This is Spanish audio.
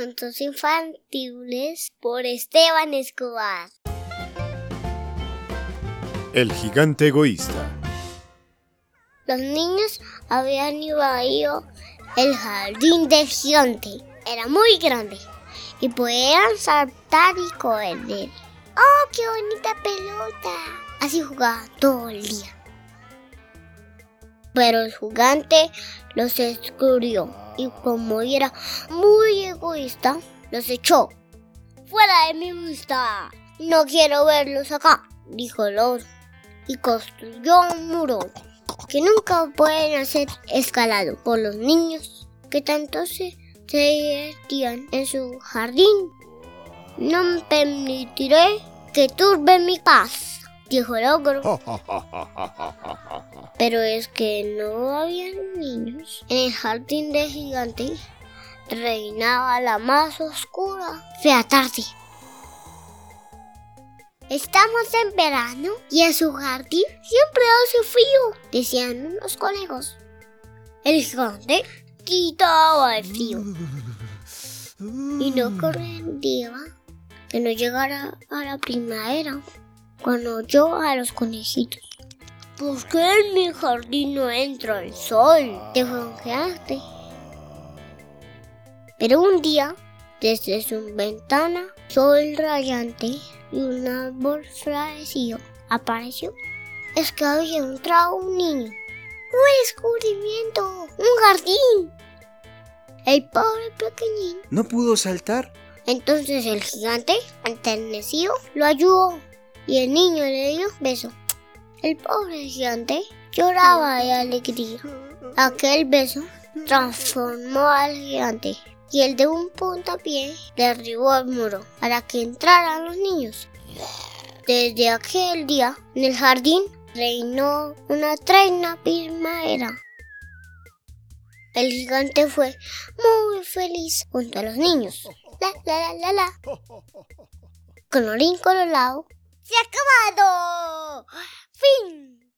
Cuentos infantiles por Esteban Escobar. El gigante egoísta. Los niños habían invadido el jardín del gigante. Era muy grande y podían saltar y correr. ¡Oh, qué bonita pelota! Así jugaban todo el día. Pero el gigante los descubrió y como era muy egoísta, los echó. ¡Fuera de mi vista! No quiero verlos acá, dijo el. Y construyó un muro que nunca pueden ser escalado por los niños que tanto se, se divertían en su jardín. No me permitiré que turbe mi paz, dijo el ogro. Pero es que no había niños. En el jardín de gigante reinaba la más oscura fea tarde. Estamos en verano y en su jardín siempre hace frío, decían unos conejos. El gigante quitaba el frío y no comprendía que no llegara a la primavera cuando oyó a los conejitos. ¿Por qué en mi jardín no entra el sol? Te congeaste. Pero un día, desde su ventana, sol radiante y un árbol florecido apareció. Es que había entrado un niño. ¡Un descubrimiento! ¡Un jardín! El pobre pequeñín. ¿No pudo saltar? Entonces el gigante, enternecido, lo ayudó y el niño le dio beso. El pobre gigante lloraba de alegría. Aquel beso transformó al gigante y el de un puntapié derribó el muro para que entraran los niños. Desde aquel día, en el jardín reinó una treina primavera. El gigante fue muy feliz junto a los niños. La, la, la, la, la. Colorín colorado. ワードフィン。